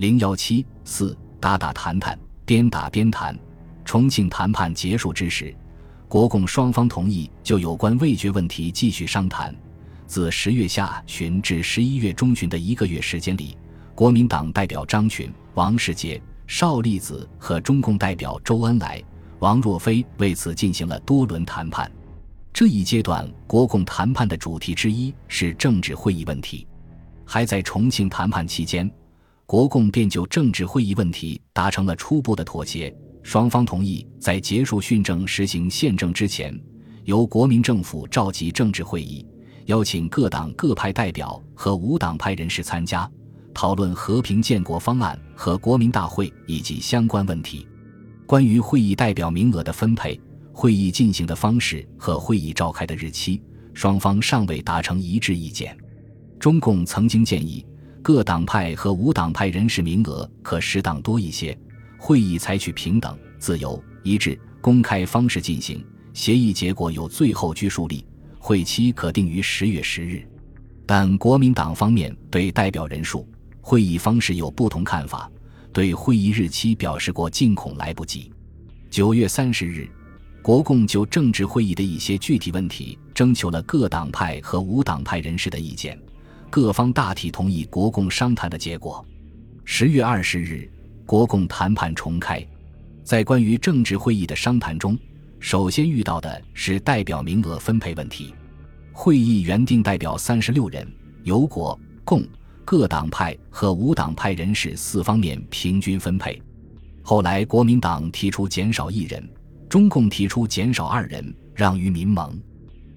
零幺七四打打谈谈，边打边谈。重庆谈判结束之时，国共双方同意就有关味觉问题继续商谈。自十月下旬至十一月中旬的一个月时间里，国民党代表张群、王世杰、邵力子和中共代表周恩来、王若飞为此进行了多轮谈判。这一阶段，国共谈判的主题之一是政治会议问题。还在重庆谈判期间，国共便就政治会议问题达成了初步的妥协。双方同意在结束训政、实行宪政之前，由国民政府召集政治会议，邀请各党各派代表和无党派人士参加，讨论和平建国方案和国民大会以及相关问题。关于会议代表名额的分配、会议进行的方式和会议召开的日期，双方尚未达成一致意见。中共曾经建议各党派和无党派人士名额可适当多一些，会议采取平等、自由、一致、公开方式进行，协议结果有最后拘束力，会期可定于十月十日。但国民党方面对代表人数、会议方式有不同看法，对会议日期表示过尽恐来不及。九月三十日，国共就政治会议的一些具体问题征求了各党派和无党派人士的意见。各方大体同意国共商谈的结果。十月二十日，国共谈判重开。在关于政治会议的商谈中，首先遇到的是代表名额分配问题。会议原定代表三十六人，由国共各党派和无党派人士四方面平均分配。后来国民党提出减少一人，中共提出减少二人，让于民盟。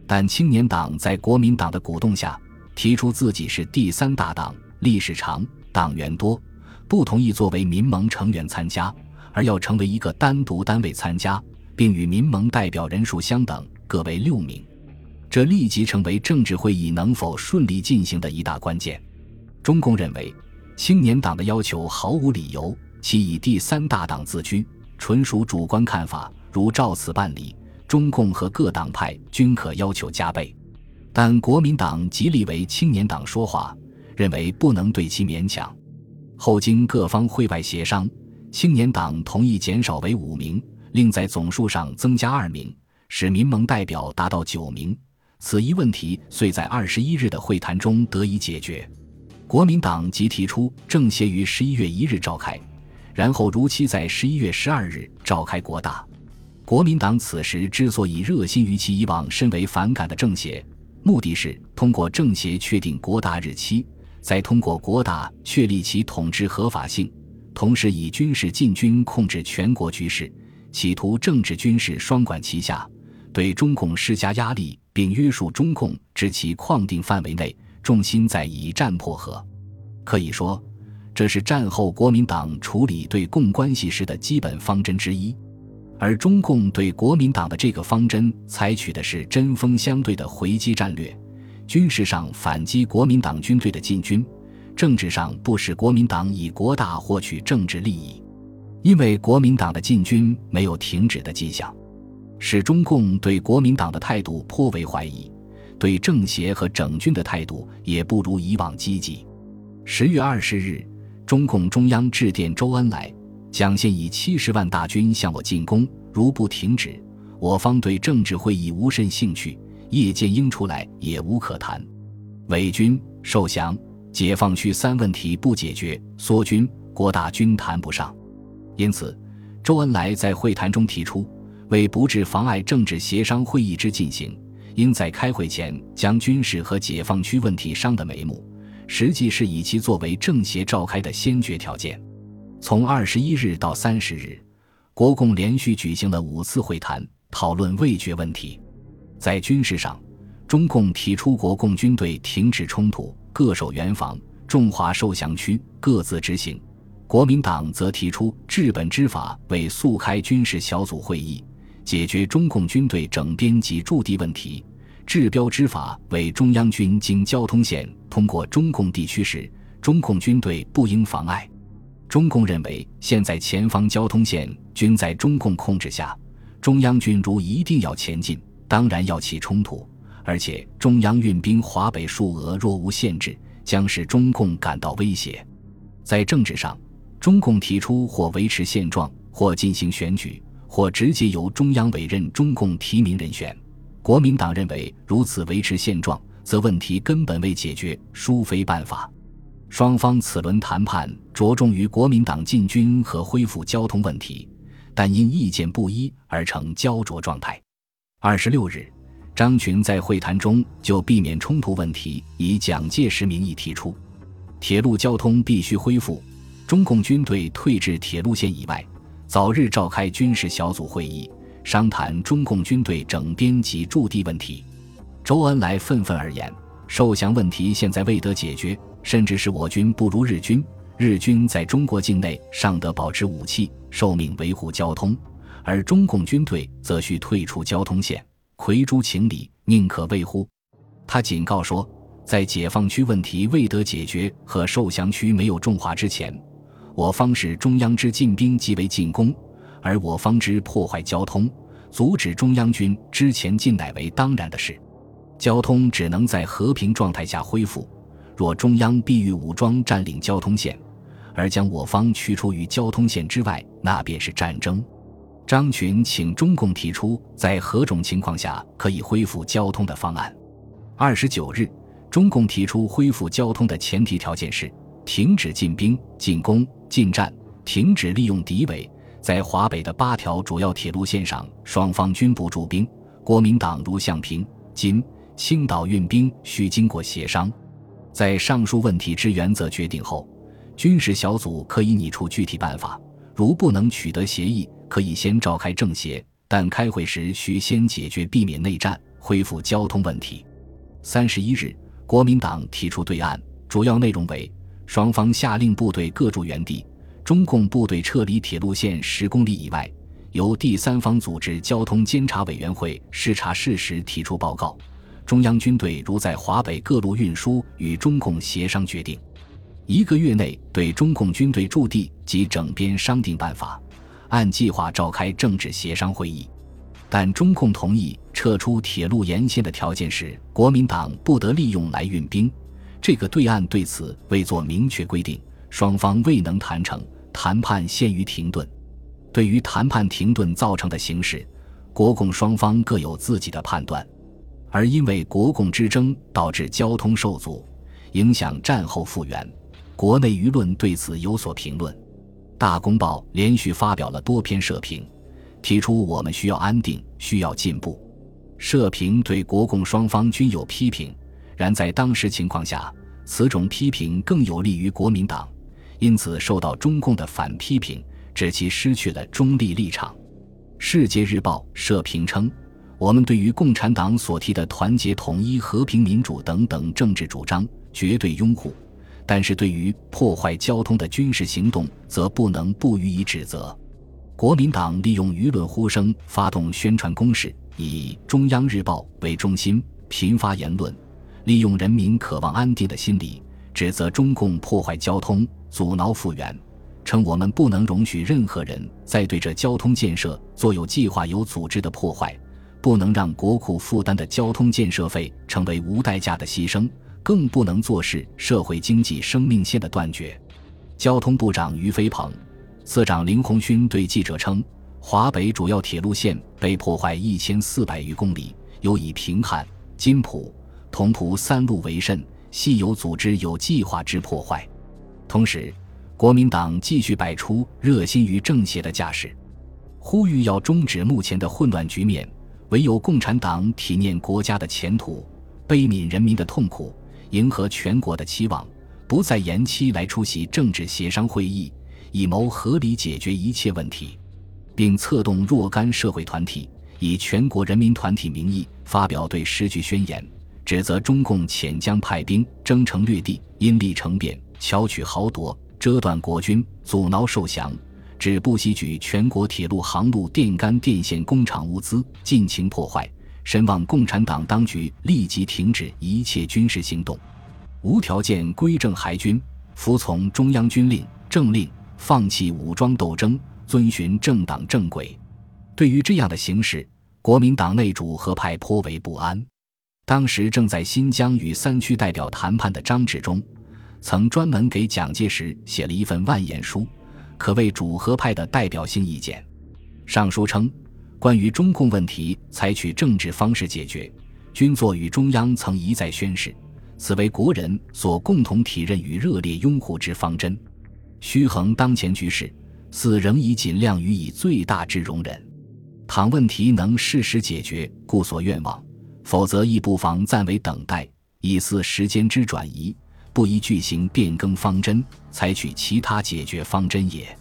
但青年党在国民党的鼓动下。提出自己是第三大党，历史长，党员多，不同意作为民盟成员参加，而要成为一个单独单位参加，并与民盟代表人数相等，各为六名。这立即成为政治会议能否顺利进行的一大关键。中共认为，青年党的要求毫无理由，其以第三大党自居，纯属主观看法。如照此办理，中共和各党派均可要求加倍。但国民党极力为青年党说话，认为不能对其勉强。后经各方会外协商，青年党同意减少为五名，另在总数上增加二名，使民盟代表达到九名。此一问题遂在二十一日的会谈中得以解决。国民党即提出政协于十一月一日召开，然后如期在十一月十二日召开国大。国民党此时之所以热心于其以往深为反感的政协。目的是通过政协确定国大日期，再通过国大确立其统治合法性，同时以军事进军控制全国局势，企图政治军事双管齐下，对中共施加压力，并约束中共至其框定范围内，重心在以战破和。可以说，这是战后国民党处理对共关系时的基本方针之一。而中共对国民党的这个方针采取的是针锋相对的回击战略，军事上反击国民党军队的进军，政治上不使国民党以国大获取政治利益，因为国民党的进军没有停止的迹象，使中共对国民党的态度颇为怀疑，对政协和整军的态度也不如以往积极。十月二十日，中共中央致电周恩来。蒋现以七十万大军向我进攻，如不停止，我方对政治会议无甚兴趣。叶剑英出来也无可谈。伪军受降，解放区三问题不解决，缩军，国大军谈不上。因此，周恩来在会谈中提出，为不致妨碍政治协商会议之进行，应在开会前将军事和解放区问题商的眉目，实际是以其作为政协召开的先决条件。从二十一日到三十日，国共连续举行了五次会谈，讨论味觉问题。在军事上，中共提出国共军队停止冲突，各守原防，中华受降区各自执行；国民党则提出治本之法为速开军事小组会议，解决中共军队整编及驻地问题；治标之法为中央军经交通线通过中共地区时，中共军队不应妨碍。中共认为，现在前方交通线均在中共控制下，中央军如一定要前进，当然要起冲突，而且中央运兵华北数额若无限制，将使中共感到威胁。在政治上，中共提出或维持现状，或进行选举，或直接由中央委任中共提名人选。国民党认为如此维持现状，则问题根本未解决，殊非办法。双方此轮谈判着重于国民党进军和恢复交通问题，但因意见不一而成焦灼状态。二十六日，张群在会谈中就避免冲突问题，以蒋介石名义提出，铁路交通必须恢复，中共军队退至铁路线以外，早日召开军事小组会议。商谈中共军队整编及驻地问题，周恩来愤愤而言：“受降问题现在未得解决，甚至是我军不如日军。日军在中国境内尚得保持武器，受命维护交通，而中共军队则需退出交通线，魁诸情理，宁可畏乎？”他警告说，在解放区问题未得解决和受降区没有重划之前，我方是中央之进兵即为进攻。而我方之破坏交通、阻止中央军之前进乃为当然的事。交通只能在和平状态下恢复。若中央必欲武装占领交通线，而将我方驱出于交通线之外，那便是战争。张群请中共提出在何种情况下可以恢复交通的方案。二十九日，中共提出恢复交通的前提条件是：停止进兵、进攻、进战，停止利用敌伪。在华北的八条主要铁路线上，双方均不驻兵。国民党如向平、金、青岛运兵，需经过协商。在上述问题之原则决定后，军事小组可以拟出具体办法。如不能取得协议，可以先召开政协，但开会时需先解决避免内战、恢复交通问题。三十一日，国民党提出对案，主要内容为：双方下令部队各驻原地。中共部队撤离铁路线十公里以外，由第三方组织交通监察委员会视察事实，提出报告。中央军队如在华北各路运输，与中共协商决定。一个月内对中共军队驻地及整编商定办法，按计划召开政治协商会议。但中共同意撤出铁路沿线的条件是，国民党不得利用来运兵。这个对岸对此未作明确规定，双方未能谈成。谈判陷于停顿。对于谈判停顿造成的形势，国共双方各有自己的判断。而因为国共之争导致交通受阻，影响战后复原，国内舆论对此有所评论。《大公报》连续发表了多篇社评，提出我们需要安定，需要进步。社评对国共双方均有批评，然在当时情况下，此种批评更有利于国民党。因此受到中共的反批评，指其失去了中立立场。《世界日报》社评称：“我们对于共产党所提的团结统一、和平民主等等政治主张绝对拥护，但是对于破坏交通的军事行动，则不能不予以指责。”国民党利用舆论呼声发动宣传攻势，以《中央日报》为中心频发言论，利用人民渴望安定的心理，指责中共破坏交通。阻挠复原，称我们不能容许任何人再对这交通建设做有计划、有组织的破坏，不能让国库负担的交通建设费成为无代价的牺牲，更不能坐视社会经济生命线的断绝。交通部长于飞鹏、次长林鸿勋对记者称，华北主要铁路线被破坏一千四百余公里，尤以平汉、津浦、同蒲三路为甚，系有组织、有计划之破坏。同时，国民党继续摆出热心于政协的架势，呼吁要终止目前的混乱局面。唯有共产党体念国家的前途，悲悯人民的痛苦，迎合全国的期望，不再延期来出席政治协商会议，以谋合理解决一切问题，并策动若干社会团体以全国人民团体名义发表对时局宣言，指责中共潜江派兵，征城略地，因利成变。巧取豪夺，遮断国军，阻挠受降，指不惜举全国铁路航路、电杆、电线、工厂物资，尽情破坏。深望共产党当局立即停止一切军事行动，无条件归正海军，服从中央军令政令，放弃武装斗争，遵循政党正轨。对于这样的形势，国民党内主和派颇为不安。当时正在新疆与三区代表谈判的张治中。曾专门给蒋介石写了一份万言书，可谓主和派的代表性意见。上书称，关于中共问题，采取政治方式解决，均作与中央曾一再宣示，此为国人所共同体认与热烈拥护之方针。须衡当前局势，似仍以尽量予以最大之容忍。倘问题能适时解决，故所愿望；否则亦不妨暂为等待，以似时间之转移，不宜具行变更方针，采取其他解决方针也。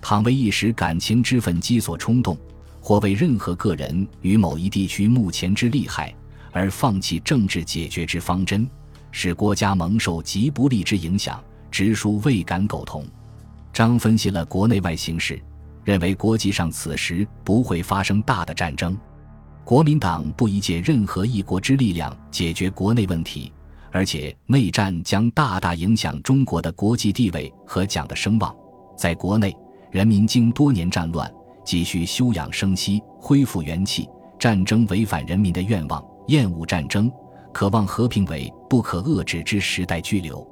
倘为一时感情之愤激所冲动，或为任何个人与某一地区目前之利害而放弃政治解决之方针，使国家蒙受极不利之影响，直书未敢苟同。张分析了国内外形势。认为国际上此时不会发生大的战争，国民党不宜借任何一国之力量解决国内问题，而且内战将大大影响中国的国际地位和蒋的声望。在国内，人民经多年战乱，急需休养生息，恢复元气。战争违反人民的愿望，厌恶战争，渴望和平为不可遏制之时代巨流。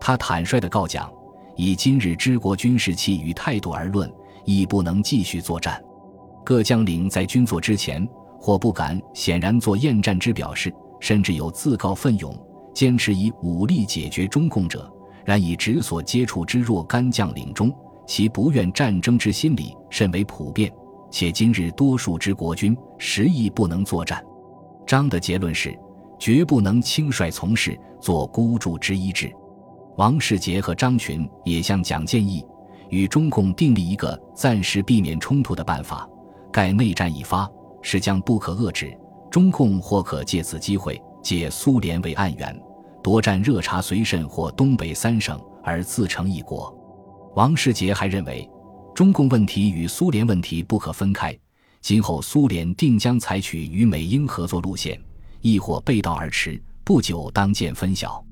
他坦率地告讲：以今日之国军事气与态度而论。亦不能继续作战，各将领在军作之前，或不敢显然做厌战之表示，甚至有自告奋勇坚持以武力解决中共者。然以直所接触之若干将领中，其不愿战争之心理甚为普遍。且今日多数之国军实亦不能作战。张的结论是，绝不能轻率从事，做孤注之一志。王世杰和张群也向蒋建议。与中共订立一个暂时避免冲突的办法，盖内战一发，是将不可遏制。中共或可借此机会，借苏联为案源，夺占热察绥慎或东北三省，而自成一国。王世杰还认为，中共问题与苏联问题不可分开，今后苏联定将采取与美英合作路线，亦或背道而驰，不久当见分晓。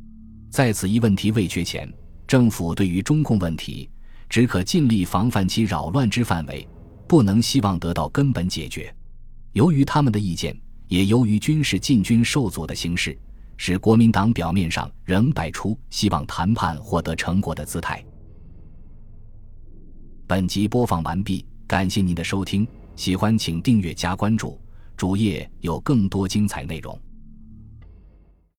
在此一问题未决前，政府对于中共问题。只可尽力防范其扰乱之范围，不能希望得到根本解决。由于他们的意见，也由于军事进军受阻的形势，使国民党表面上仍摆出希望谈判获得成果的姿态。本集播放完毕，感谢您的收听，喜欢请订阅加关注，主页有更多精彩内容。